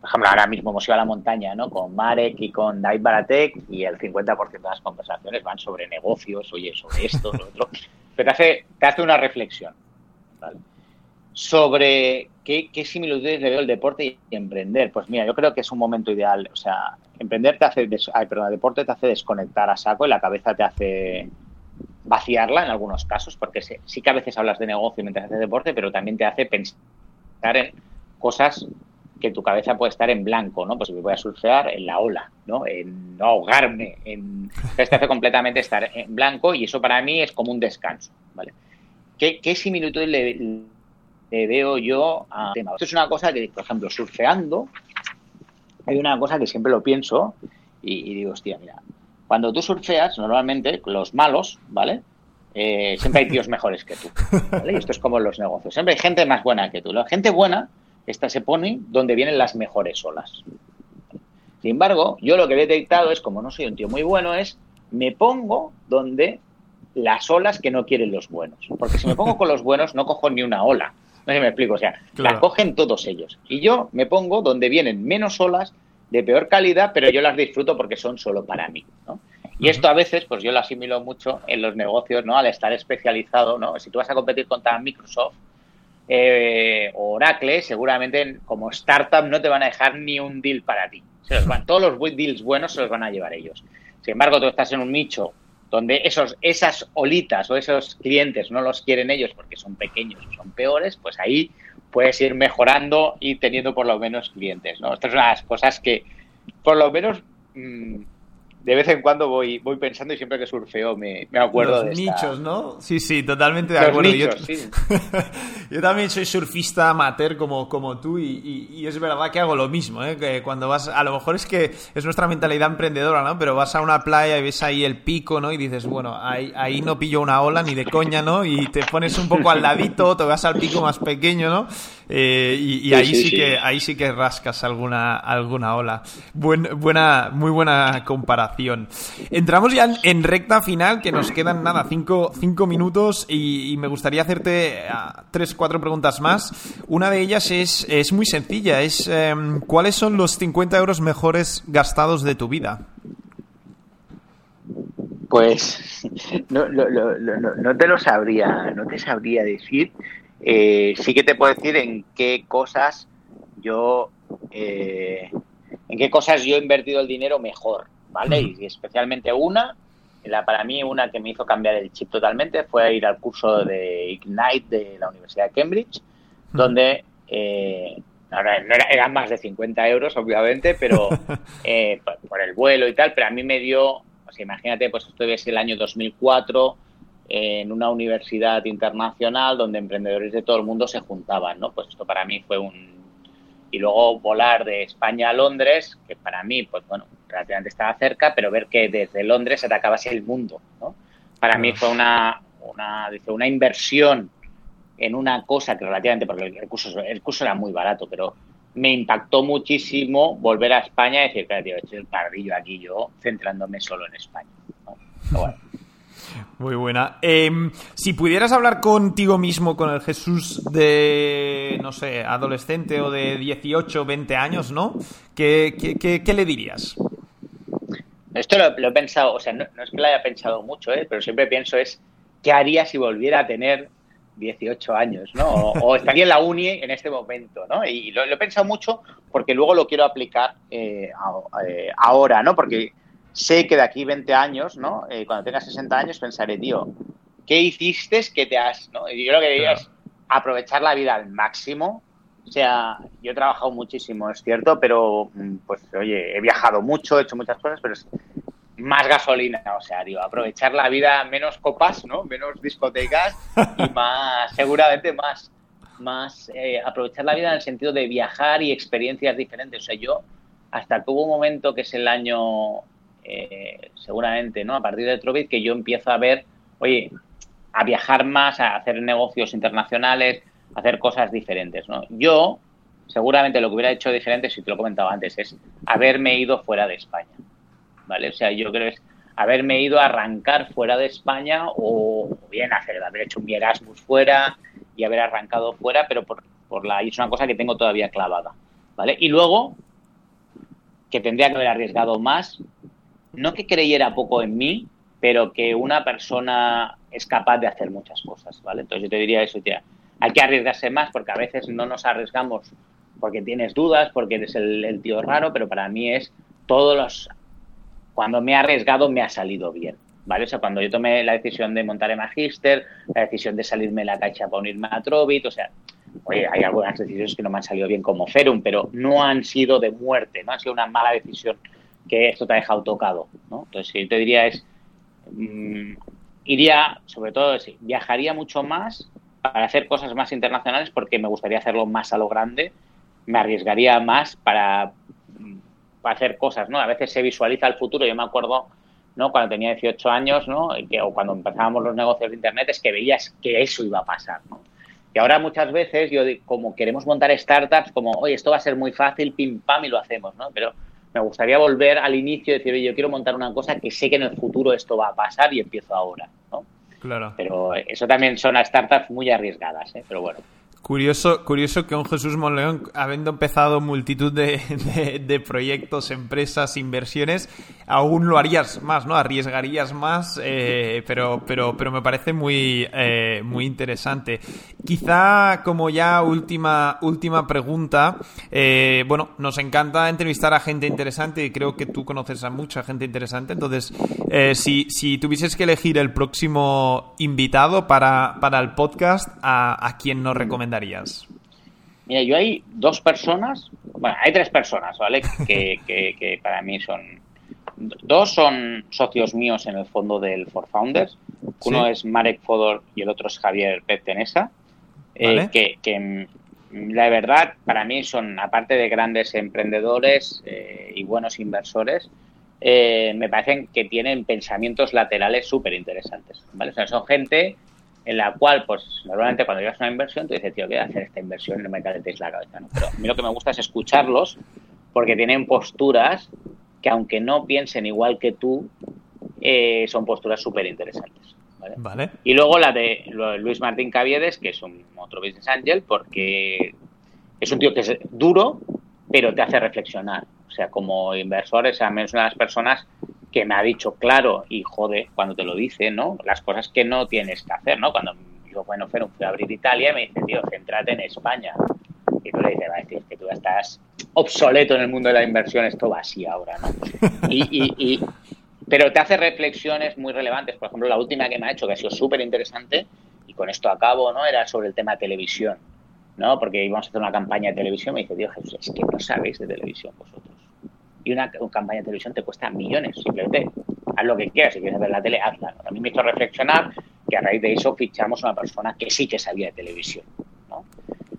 por ejemplo, ahora mismo hemos ido a la montaña, ¿no? Con Marek y con David Baratek y el 50% de las conversaciones van sobre negocios, oye, sobre esto, lo otro, pero te hace, te hace una reflexión, ¿vale? Sobre qué, qué similitudes le veo el deporte y emprender. Pues mira, yo creo que es un momento ideal. O sea, emprender te hace, ay, perdón, el deporte te hace desconectar a saco y la cabeza te hace vaciarla en algunos casos, porque sí que a veces hablas de negocio mientras haces deporte, pero también te hace pensar en cosas que tu cabeza puede estar en blanco, ¿no? Pues voy a surfear en la ola, ¿no? En no ahogarme, en... Entonces te hace completamente estar en blanco y eso para mí es como un descanso, ¿vale? ¿Qué, similitud le, veo yo a tema? Esto es una cosa que, por ejemplo, surfeando, hay una cosa que siempre lo pienso y, y digo, hostia, mira, cuando tú surfeas, normalmente los malos, ¿vale? Eh, siempre hay tíos mejores que tú. ¿vale? Y esto es como en los negocios. Siempre hay gente más buena que tú. La gente buena, esta se pone donde vienen las mejores olas. Sin embargo, yo lo que he detectado es, como no soy un tío muy bueno, es me pongo donde las olas que no quieren los buenos. Porque si me pongo con los buenos, no cojo ni una ola. No sé si me explico. O sea, la cogen todos ellos. Y yo me pongo donde vienen menos olas de peor calidad, pero yo las disfruto porque son solo para mí, ¿no? Y esto a veces, pues yo lo asimilo mucho en los negocios, ¿no? Al estar especializado, ¿no? Si tú vas a competir contra Microsoft eh, Oracle, seguramente como startup no te van a dejar ni un deal para ti. Se los van, todos los deals buenos se los van a llevar ellos. Sin embargo, tú estás en un nicho donde esos, esas olitas o esos clientes no los quieren ellos porque son pequeños o son peores, pues ahí puedes ir mejorando y teniendo por lo menos clientes. ¿no? Estas son las cosas que, por lo menos, mm, de vez en cuando voy, voy pensando y siempre que surfeo me, me acuerdo Los de nichos, ¿no? Sí, sí, totalmente de acuerdo. yo, yo, también soy surfista amateur como, como tú y, y, es verdad que hago lo mismo, ¿eh? Que cuando vas, a lo mejor es que es nuestra mentalidad emprendedora, ¿no? Pero vas a una playa y ves ahí el pico, ¿no? Y dices, bueno, ahí, ahí no pillo una ola ni de coña, ¿no? Y te pones un poco al ladito, te vas al pico más pequeño, ¿no? Eh, y, ahí sí, que ahí sí que rascas alguna alguna ola. buena, muy buena comparación. Entramos ya en, recta final, que nos quedan nada, cinco, cinco minutos y, me gustaría hacerte ah, tres, cuatro preguntas más. Una de ellas es, es muy sencilla, es em, ¿cuáles son los 50 euros mejores gastados de tu vida? Pues no, no, te lo sabría, no te sabría decir. Eh, sí que te puedo decir en qué cosas yo eh, en qué cosas yo he invertido el dinero mejor, ¿vale? Y especialmente una, la, para mí una que me hizo cambiar el chip totalmente fue ir al curso de Ignite de la Universidad de Cambridge, donde eh, no, eran más de 50 euros, obviamente, pero por, el vuelo y tal, pero a mí me dio, pues imagínate, pues esto es el año 2004, en una universidad internacional donde emprendedores de todo el mundo se juntaban, ¿no? Pues esto para mí fue un... Y luego volar de España a Londres, que para mí, pues bueno, relativamente estaba cerca, pero ver que desde Londres atacabase el mundo, ¿no? Para mí fue una, una, dice, una inversión en una cosa que relativamente, porque el curso, el curso era muy barato, pero me impactó muchísimo volver a España y decir, claro, tío, he hecho el parrillo aquí yo, centrándome solo en España. ¿no? bueno. Muy buena. Em, si pudieras hablar contigo mismo, con el Jesús de, no sé, adolescente o de 18, 20 años, ¿no? ¿Qué, qué, le dirías? Esto lo, he pensado, o sea, no, es que lo haya pensado mucho, ¿eh? pero siempre pienso es, ¿qué haría si volviera a tener 18 años, ¿no? O, estaría en la uni en este momento, ¿no? Y lo, he pensado mucho porque luego lo quiero aplicar eh, eh, ahora, ¿no? Porque sé que de aquí 20 años, ¿no? Eh, cuando tenga 60 años pensaré, tío, ¿qué hiciste que te has, ¿no? Y yo lo que diría es aprovechar la vida al máximo. O sea, yo he trabajado muchísimo, es cierto, pero mm, pues oye, he viajado mucho, he hecho muchas cosas, pero es más gasolina, o sea, digo, aprovechar la vida, menos copas, ¿no? Menos discotecas y más, seguramente más, más eh, aprovechar la vida en el sentido de viajar y experiencias diferentes. O sea, yo hasta que hubo un momento que es el año eh, seguramente, ¿no? A partir de Trovit, que yo empiezo a ver, oye, a viajar más, a hacer negocios internacionales, a hacer cosas diferentes, ¿no? Yo, seguramente lo que hubiera hecho diferente, si te lo he comentado antes, es haberme ido fuera de España, ¿vale? O sea, yo creo que es haberme ido a arrancar fuera de España o bien hacer, haber hecho un Erasmus fuera y haber arrancado fuera, pero por, por la, y es una cosa que tengo todavía clavada, ¿vale? Y luego, que tendría que haber arriesgado más, no que creyera poco en mí, pero que una persona es capaz de hacer muchas cosas, ¿vale? Entonces yo te diría eso, tía, hay que arriesgarse más porque a veces no nos arriesgamos porque tienes dudas, porque eres el, tío raro, pero para mí es todos los... Cuando me he arriesgado me ha salido bien, ¿vale? O sea, cuando yo tomé la decisión de montar el Magister, la decisión de salirme de la caixa para unirme a Trovit, o sea, oye, hay algunas decisiones que no me han salido bien como Ferum, pero no han sido de muerte, no ha sido una mala decisión que esto te ha dejado tocado, ¿no? Entonces, yo te diría es, mm, iría, sobre todo, viajaría mucho más para hacer cosas más internacionales porque me gustaría hacerlo más a lo grande, me arriesgaría más para, para hacer cosas, ¿no? A veces se visualiza el futuro, yo me acuerdo, ¿no? Cuando tenía 18 años, ¿no? o cuando empezábamos los negocios de Internet, es que veías que eso iba a pasar, ¿no? Y ahora muchas veces, yo como queremos montar startups, como, oye, esto va a ser muy fácil, pim, pam, y lo hacemos, ¿no? Pero me gustaría volver al inicio y decir, oye, yo quiero montar una cosa que sé que en el futuro esto va a pasar y empiezo ahora, ¿no? Claro. Pero eso también son startups muy arriesgadas, ¿eh? Pero bueno. Curioso, curioso que un Jesús Monleón, habiendo empezado multitud de, proyectos, empresas, inversiones, aún lo harías más, ¿no? Arriesgarías más, eh, pero, pero, pero me parece muy, eh, muy interesante. Quizá como ya última, última pregunta, eh, bueno, nos encanta entrevistar a gente interesante y creo que tú conoces a mucha gente interesante, entonces, si, si tuvieses que elegir el próximo invitado para, para el podcast, ¿a, a quién nos recomendarías? Mira, yo hay dos personas, bueno, hay tres personas, ¿vale? Que, para mí son. Dos son socios míos en el fondo del For Founders. Uno es Marek Fodor y el otro es Javier Petenesa. Eh, que, mm, la verdad, para mí son, aparte de grandes emprendedores eh, y buenos inversores, eh, me parecen que tienen pensamientos laterales súper interesantes. ¿vale? O sea, son gente en la cual, pues, normalmente cuando llegas a una inversión, tú dices, tío, voy a hacer esta inversión, no me calentéis la cabeza, ¿no? Pero a mí lo que me gusta es escucharlos porque tienen posturas que, aunque no piensen igual que tú, eh, son posturas súper interesantes. ¿vale? Y luego la de Luis Martín Caviedes, que es un otro business angel, porque es un tío que es duro, pero te hace reflexionar. O sea, como inversor, es al menos una de las personas que me ha dicho claro y jode cuando te lo dice, ¿no? Las cosas que no tienes que hacer, ¿no? Cuando yo, bueno, fui a abrir Italia, me dice, tío, céntrate en España. Y tú le dices, va, tío, es que tú estás obsoleto en el mundo de la inversión, esto va así ahora, ¿no? Y, y, pero te hace reflexiones muy relevantes. Por ejemplo, la última que me ha hecho, que ha sido súper interesante, y con esto acabo, ¿no? Era sobre el tema de televisión, ¿no? Porque íbamos a hacer una campaña de televisión, me dice, tío, Jesús, es que no sabéis de televisión vosotros y una, campaña de televisión te cuesta millones. Simplemente haz lo que quieras. Si quieres ver la tele, hazla. A mí me hizo reflexionar que a raíz de eso fichamos a una persona que sí que sabía de televisión.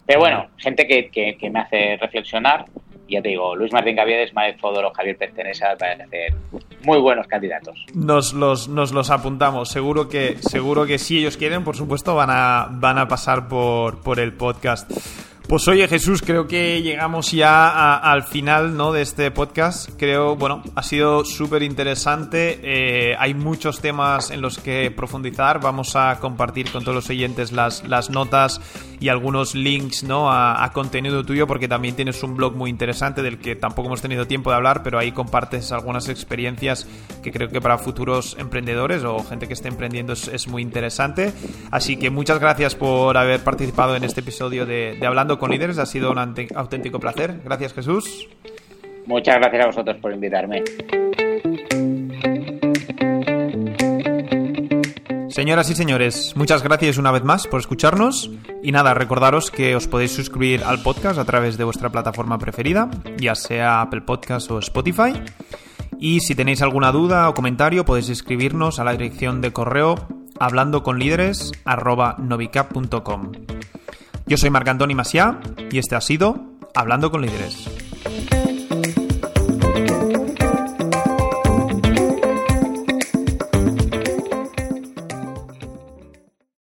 Pero bueno, gente que, que, me hace reflexionar. Ya te digo, Luis Martín Gaviedes, Maez Fodoro, Javier Pertenesa, van a ser muy buenos candidatos. Nos los, nos los apuntamos. Seguro que, seguro que si ellos quieren, por supuesto, van a, van a pasar por, por el podcast. Pues oye Jesús, creo que llegamos ya al final ¿no? de este podcast. Creo, bueno, ha sido súper interesante. Eh, hay muchos temas en los que profundizar. Vamos a compartir con todos los oyentes las, las notas y algunos links ¿no? A, contenido tuyo porque también tienes un blog muy interesante del que tampoco hemos tenido tiempo de hablar, pero ahí compartes algunas experiencias que creo que para futuros emprendedores o gente que esté emprendiendo es, muy interesante. Así que muchas gracias por haber participado en este episodio de, de Hablando con líderes. Ha sido un auténtico placer. Gracias, Jesús. Muchas gracias a vosotros por invitarme. Señoras y señores, muchas gracias una vez más por escucharnos y nada, recordaros que os podéis suscribir al podcast a través de vuestra plataforma preferida, ya sea Apple Podcast o Spotify. Y si tenéis alguna duda o comentario podéis escribirnos a la dirección de correo hablando Yo soy Marc Antoni y este ha sido Hablando con Líderes.